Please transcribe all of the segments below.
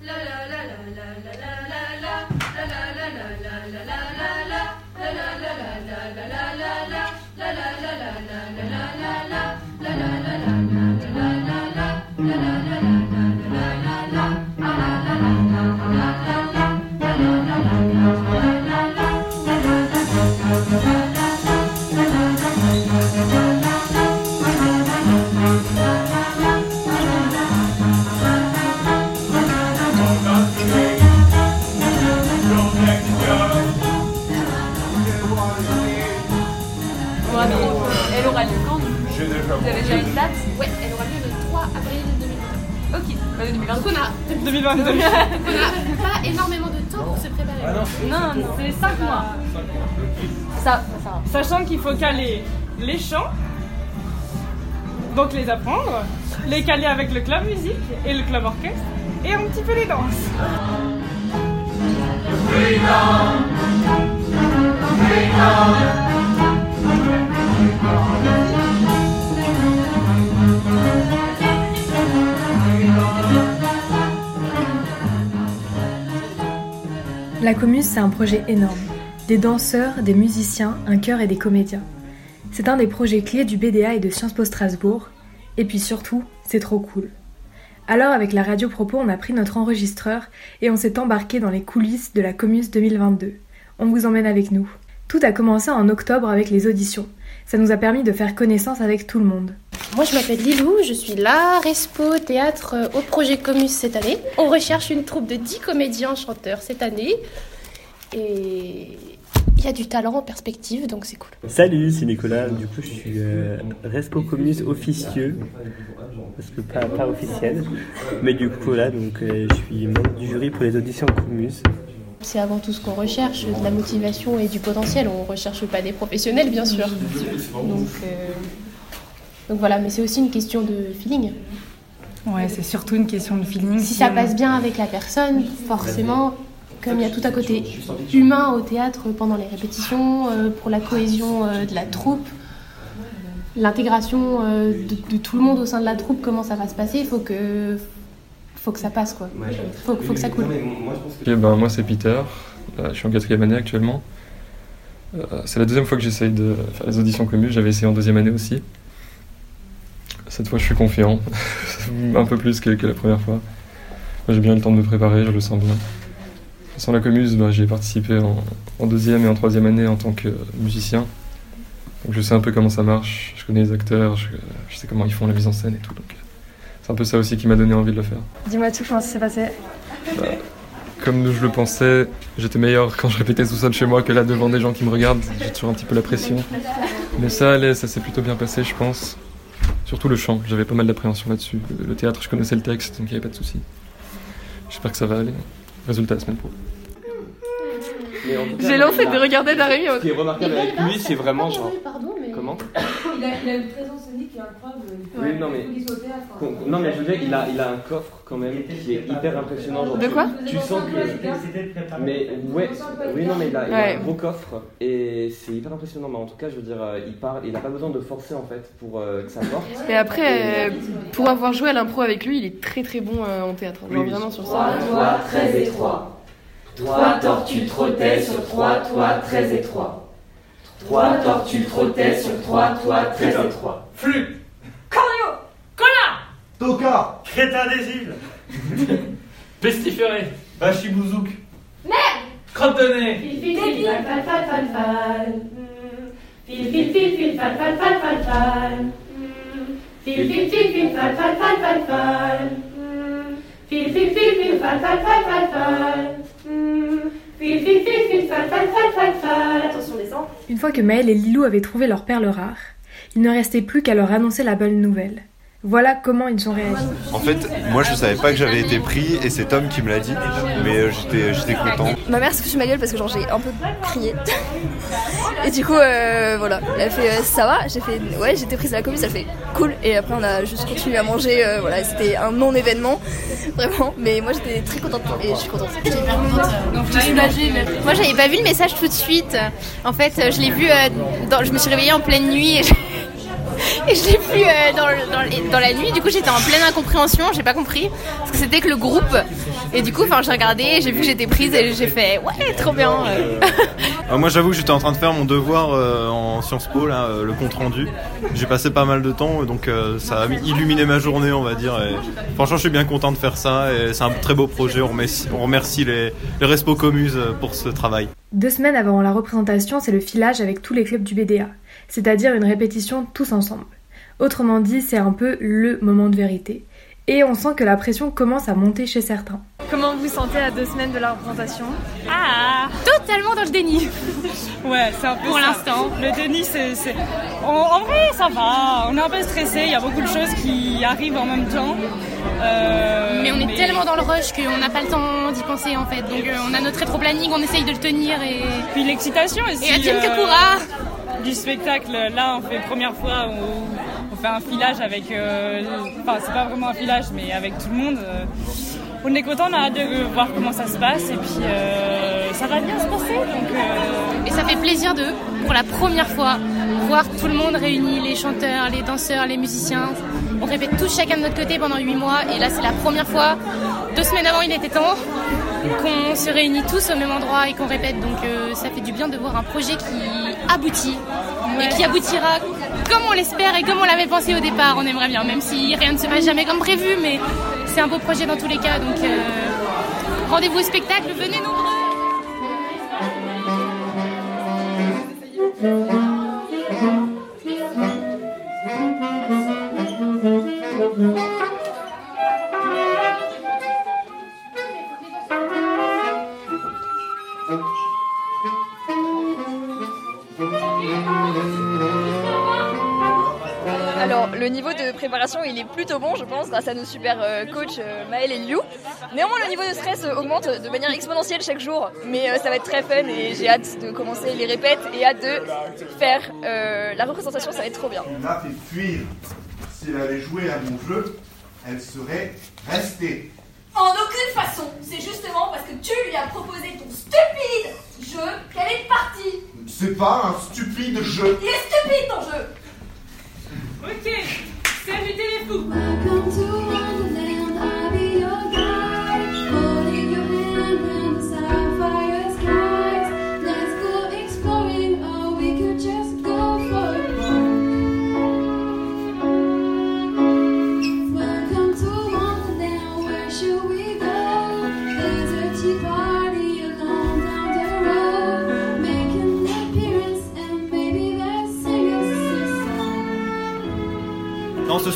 Elle 2022. on a pas énormément de temps pour se préparer. Non, non, c'est 5 mois. Ça, ça. Sachant qu'il faut caler les chants, donc les apprendre, les caler avec le club musique et le club orchestre, et un petit peu les danses. La Comus, c'est un projet énorme. Des danseurs, des musiciens, un chœur et des comédiens. C'est un des projets clés du BDA et de Sciences Po Strasbourg. Et puis surtout, c'est trop cool. Alors avec la radio propos, on a pris notre enregistreur et on s'est embarqué dans les coulisses de la Comus 2022. On vous emmène avec nous. Tout a commencé en octobre avec les auditions. Ça nous a permis de faire connaissance avec tout le monde. Moi je m'appelle Lilou, je suis là, Respo Théâtre euh, au projet Comus cette année. On recherche une troupe de 10 comédiens chanteurs cette année. Et il y a du talent en perspective, donc c'est cool. Salut, c'est Nicolas. Du coup, je suis euh, Respo Comus officieux, parce que pas, pas officiel. Mais du coup, là, donc, euh, je suis membre du jury pour les auditions Comus. C'est avant tout ce qu'on recherche, de la motivation et du potentiel. On recherche pas des professionnels, bien sûr. Donc, euh, donc voilà, mais c'est aussi une question de feeling. Ouais, c'est surtout une question de feeling. Si ça passe bien avec la personne, forcément, comme il y a tout à côté humain au théâtre pendant les répétitions, euh, pour la cohésion euh, de la troupe, l'intégration euh, de, de tout le monde au sein de la troupe, comment ça va se passer, il faut que, faut que ça passe, quoi. Faut, faut que ça coule. Ben, moi c'est Peter, Euh, je suis en quatrième année actuellement. Euh, c'est la deuxième fois que j'essaye de faire les auditions communes, j'avais essayé en deuxième année aussi. Cette fois je suis confiant, un peu plus que, que la première fois. J'ai bien eu le temps de me préparer, je le sens bien. Sans la commus, ben, j'y ai participé en, en deuxième et en troisième année en tant que musicien. Donc je sais un peu comment ça marche, je connais les acteurs, je, je sais comment ils font la mise en scène et tout. Donc c'est un peu ça aussi qui m'a donné envie de le faire. Dis-moi tout, comment ça s'est passé? Comme je le pensais, j'étais meilleur quand je répétais tout seul chez moi que là devant des gens qui me regardent. J'ai toujours un petit peu la pression. Mais ça allait, ça s'est plutôt bien passé, je pense. Surtout le chant, j'avais pas mal d'appréhension là-dessus. Le- Le théâtre, je connaissais le texte, donc il n'y avait pas de souci. J'espère que ça va aller. Résultat la semaine pro. J'ai lancé de regarder Darémi. Ce qui est remarquable avec lui, c'est vraiment genre. Pardon. Comment Il a, il a une présence scénique qui est incroyable. Oui, non, mais- il faut qu'il soit au théâtre. Con- Non, mais je veux dire, il a, il a un coffre quand même qui est hyper impressionnant. genre, De quoi Tu sens que. Mais ouais, oui, non, mais il a, il a Ouais. un gros coffre et c'est hyper impressionnant. Mais en tout cas, je veux dire, euh, il parle, il a pas besoin de forcer en fait pour euh, que ça porte. Et après, euh, pour avoir joué à l'impro avec lui, il est très très bon euh, en théâtre. Genre Oui, oui. vraiment sur ça. Toi, très étroit. Trois tortues trottaient sur trois toits très étroits. Trois tortues trottaient sur trois toits très étroits. Flux Toka Crétin des îles Pestiféré Bachibouzouk Crotte de nez Fil, fil, fil, fal, fal, fal, fal, fal. Fil, fil, fil, fil, fal, fal, fal, fal, fal. Fil, fil, fil, fil, fal, fal, fal, fal, fal. Fil, fil, fil, fil, fal, fal, fal, fal, fal. Une fois que Maël et Lilou avaient trouvé leur perle rare, il ne restait plus qu'à leur annoncer la bonne nouvelle. Voilà comment ils ont réagi. En fait, moi je savais pas que j'avais été pris et c'est Tom qui me l'a dit, mais euh, j'étais j'étais content. Ma mère se fout de ma gueule parce que genre j'ai un peu crié. Et du coup, euh, voilà, elle fait euh, ça va J'ai fait ouais, j'étais prise à la commune, ça fait cool. Et après, on a juste continué à manger. euh, voilà, c'était un non-événement, vraiment. Mais moi, j'étais très contente et je suis contente. Moi, j'avais pas vu le message tout de suite. En fait, je l'ai vu. euh, dans- je me suis réveillée en pleine nuit et je, et je l'ai vu euh, dans, le- dans le- dans la nuit. Du coup, j'étais en pleine incompréhension. J'ai pas compris. Parce que c'était que le groupe Et du coup, enfin, j'ai regardé, j'ai vu que j'étais prise et j'ai fait ouais, trop bien. Euh, moi j'avoue que j'étais en train de faire mon devoir euh, en Sciences Po, là, euh, le compte rendu. J'ai passé pas mal de temps, donc euh, ça a illuminé ma journée, on va dire. Et franchement, je suis bien content de faire ça et c'est un très beau projet. On remercie, on remercie les, les Respo Commuses pour ce travail. Deux semaines avant la représentation, c'est le filage avec tous les clubs du BDA, c'est-à-dire une répétition tous ensemble. Autrement dit, c'est un peu le moment de vérité. Et on sent que la pression commence à monter chez certains. Comment vous vous sentez à deux semaines de la représentation Ah Totalement dans le déni. Ouais, c'est un peu Pour l'instant. Le déni, c'est. En, en vrai, ça va. On est un peu stressé. Il y a beaucoup de choses qui arrivent en même temps. Euh, Mais on est tellement dans le rush qu'on n'a pas le temps d'y penser en fait. Donc euh, on a notre rétro-planning, on essaye de le tenir et. Puis l'excitation aussi. Et Etienne euh, Kakura Du spectacle. Là, on fait première fois où fait un filage avec. euh, Enfin, c'est pas vraiment un filage, mais avec tout le monde. euh, On est content, on a hâte de voir comment ça se passe. Et puis, euh, ça va bien se passer. Donc. Et ça fait plaisir de, pour la première fois, voir tout le monde réuni, les chanteurs, les danseurs, les musiciens. On répète tous chacun de notre côté pendant 8 mois et là c'est la première fois, deux semaines avant il était temps, qu'on se réunit tous au même endroit et qu'on répète. Donc euh, ça fait du bien de voir un projet qui aboutit et qui aboutira comme on l'espère et comme on l'avait pensé au départ. On aimerait bien, même si rien ne se passe jamais comme prévu, mais c'est un beau projet dans tous les cas. Donc euh, rendez-vous au spectacle, venez nombreux. Préparation, il est plutôt bon, je pense, grâce à nos super euh, coachs euh, Maël et Liu. Néanmoins, le niveau de stress euh, augmente de manière exponentielle chaque jour, mais euh, ça va être très fun et j'ai hâte de commencer les répètes et hâte de faire euh, la représentation, ça va être trop bien. On a fait fuir. Si elle avait joué à mon jeu, elle serait restée. En aucune façon. C'est justement parce que tu lui as proposé ton stupide jeu qu'elle est partie. C'est pas un stupide jeu. Il est stupide ton jeu. Ok, invité les fous.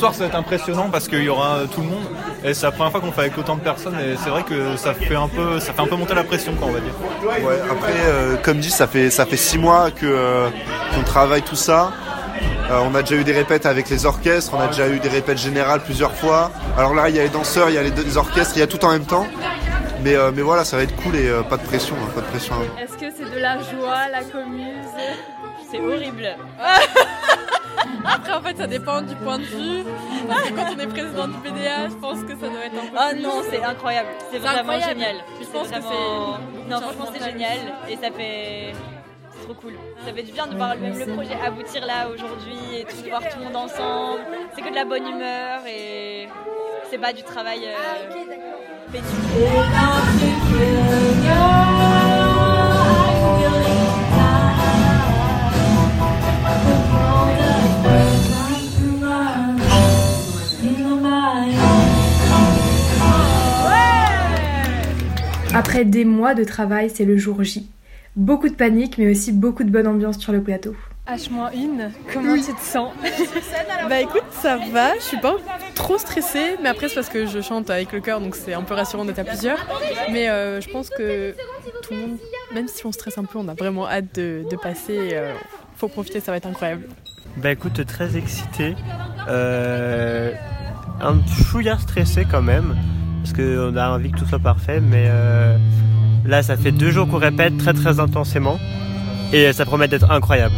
Soir ça va être impressionnant parce qu'il y aura tout le monde et c'est la première fois qu'on fait avec autant de personnes et c'est vrai que ça fait un peu, ça fait un peu monter la pression quoi on va dire. Ouais, après, euh, comme dit, ça fait ça fait six mois que euh, qu'on travaille tout ça. Euh, on a déjà eu des répètes avec les orchestres, on a déjà eu des répètes générales plusieurs fois. Alors là, il y a les danseurs, il y a les, orchestres, il y a tout en même temps. Mais, euh, mais voilà, ça va être cool et euh, pas de pression, hein, pas de pression. Est-ce que c'est de la joie, la commuse C'est horrible. Après, en fait, ça dépend du point de vue. Parce que quand on est président du PDA, je pense que ça doit être un peu. Ah plus- non, c'est incroyable. C'est vraiment incroyable. génial. Je pense que c'est. Non, franchement, c'est génial. Et ça fait. C'est trop cool. Ça fait du bien de voir même le projet aboutir là aujourd'hui et tout, de voir tout le monde ensemble. C'est que de la bonne humeur et c'est pas du travail. euh, Après des mois de travail, c'est le jour J. Beaucoup de panique, mais aussi beaucoup de bonne ambiance sur le plateau. H-1, comment tu te sens Bah écoute, ça va, je suis pas trop stressée, mais après c'est parce que je chante avec le cœur, donc c'est un peu rassurant d'être à plusieurs. Mais euh, je pense que tout le monde, même si on stresse un peu, on a vraiment hâte de, de passer. euh, faut profiter, ça va être incroyable. Bah écoute, très excité. Euh, un chouïa stressé quand même. Parce qu'on a envie que tout soit parfait. Mais euh, là, ça fait deux jours qu'on répète très très intensément. Et ça promet d'être incroyable.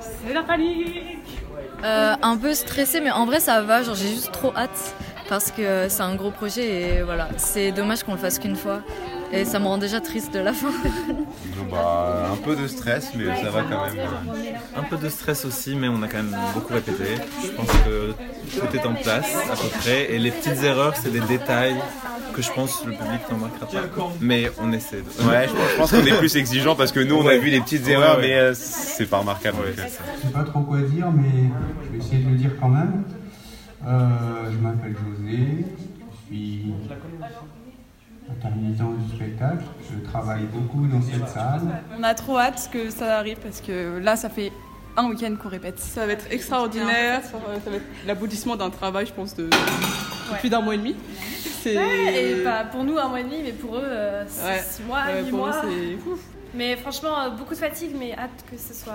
C'est la panique. Euh, un peu stressée, mais en vrai ça va. Genre j'ai juste trop hâte parce que c'est un gros projet et voilà. C'est dommage qu'on le fasse qu'une fois. Et ça me rend déjà triste de la fin. Bah, un peu de stress, mais ça va quand même. Un peu de stress aussi, mais on a quand même beaucoup répété. Je pense que tout est en place à peu près. Et les petites erreurs, c'est des détails que je pense le public n'en marquera pas. Mais on essaie de. Ouais, je pense, qu'on est plus exigeant parce que nous, on a vu les petites Ouais, erreurs, ouais. mais euh, c'est pas remarquable. Je sais pas trop quoi dire, mais je vais essayer de le dire quand même. Euh, je m'appelle José, je suis intermittent du spectacle, je travaille beaucoup dans cette salle. On a trop hâte que ça arrive parce que là, ça fait un week-end qu'on répète. Ça va être extraordinaire. Ça va, être l'aboutissement d'un travail, je pense, de, plus d'un mois et demi. Ouais, et pas pour nous un mois et demi, mais pour eux, euh, six, Ouais. six mois, Ouais, huit mois. Mais franchement, euh, beaucoup de fatigue, mais hâte que ce soit.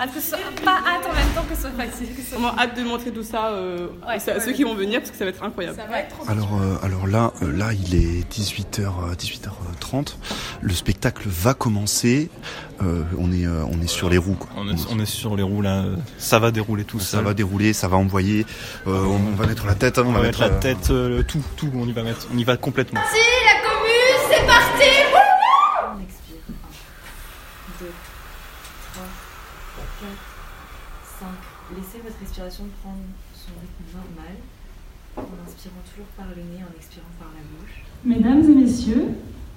Hâte que ce soit. Pas hâte en même temps que ce soit facile. soit- hâte de montrer tout ça euh, Ouais, à ouais. ceux qui vont venir parce que ça va être incroyable. Ça va être trop Alors, euh, alors là, euh, là, il est 18h, 18h30. Le spectacle va commencer. Euh, on est, euh, on est sur les roues. Quoi. On est, on est sur les roues là. Ça va dérouler tout Ça seul. va dérouler, ça va envoyer. Euh, on, on va mettre la tête. hein, On on va va mettre mettre la euh, tête, euh, tout, tout. On y va mettre. On y va complètement. Si, la commune, c'est parti Laissez votre respiration prendre son rythme normal en inspirant toujours par le nez, en expirant par la bouche. Mesdames et messieurs,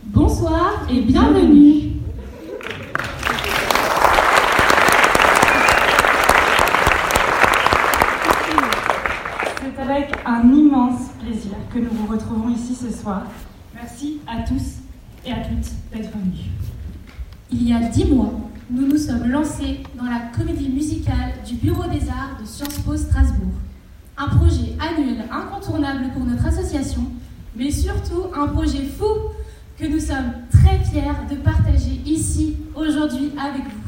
bonsoir et bienvenue. C'est avec un immense plaisir que nous vous retrouvons ici ce soir. Merci à tous et à toutes d'être venus. Il y a dix mois, nous nous sommes lancés dans la comédie musicale du Bureau des Arts de Sciences Po Strasbourg. Un projet annuel incontournable pour notre association, mais surtout un projet fou que nous sommes très fiers de partager ici aujourd'hui avec vous.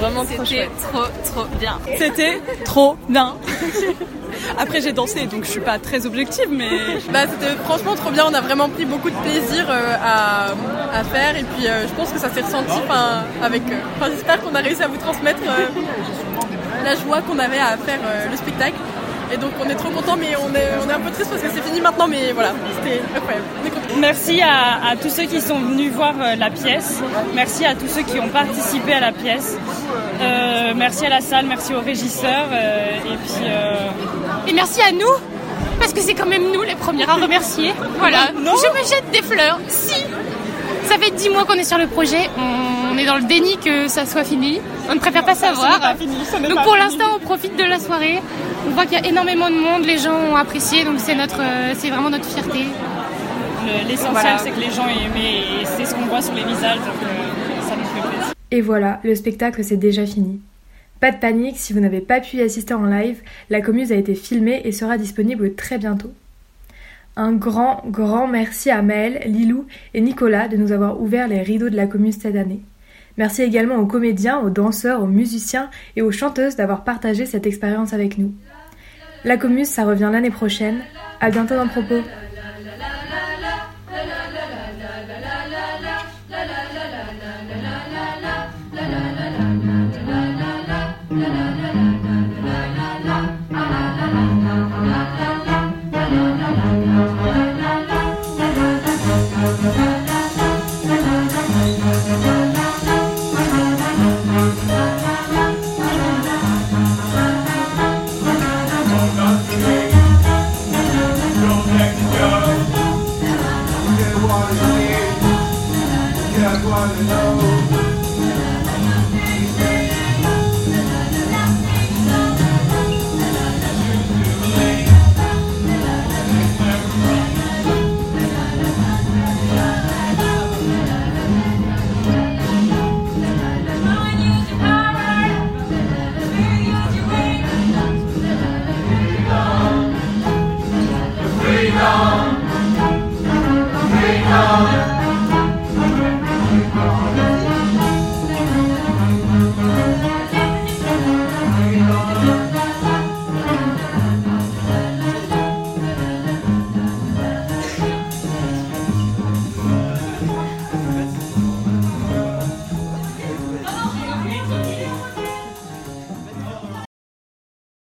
Vraiment trop chouette. trop, trop bien. C'était trop bien. Après j'ai dansé donc je suis pas très objective mais bah, c'était franchement trop bien, on a vraiment pris beaucoup de plaisir euh, à, à faire et puis euh, je pense que ça s'est ressenti enfin, avec euh, enfin, j'espère qu'on a réussi à vous transmettre euh, la joie qu'on avait à faire euh, le spectacle et donc on est trop content mais on est, on est un peu triste parce que c'est fini maintenant mais voilà c'était incroyable. Merci à, à tous ceux qui sont venus voir euh, la pièce. Merci à tous ceux qui ont participé à la pièce. Euh, merci à la salle, merci aux régisseurs. euh, et puis. euh, Et merci à nous, parce que c'est quand même nous les premières à remercier. Voilà, je me jette des fleurs. Si Ça fait dix mois qu'on est sur le projet, on est dans le déni que ça soit fini. On ne préfère pas savoir. pas fini, donc pas pour l'instant, on profite de la soirée. On voit qu'il y a énormément de monde, les gens ont apprécié, donc c'est notre, euh, c'est vraiment notre fierté. le- L'essentiel, Voilà. c'est que les gens aient aimé et c'est ce qu'on voit sur les visages, donc euh, ça nous fait plaisir. Et voilà, le spectacle c'est déjà fini. Pas de panique, si vous n'avez pas pu y assister en live, la commuse a été filmée et sera disponible très bientôt. Un grand, grand merci à Maël, Lilou et Nicolas de nous avoir ouvert les rideaux de la commune cette année. Merci également aux comédiens, aux danseurs, aux musiciens et aux chanteuses d'avoir partagé cette expérience avec nous. La Comus, ça revient l'année prochaine. À bientôt dans Propos.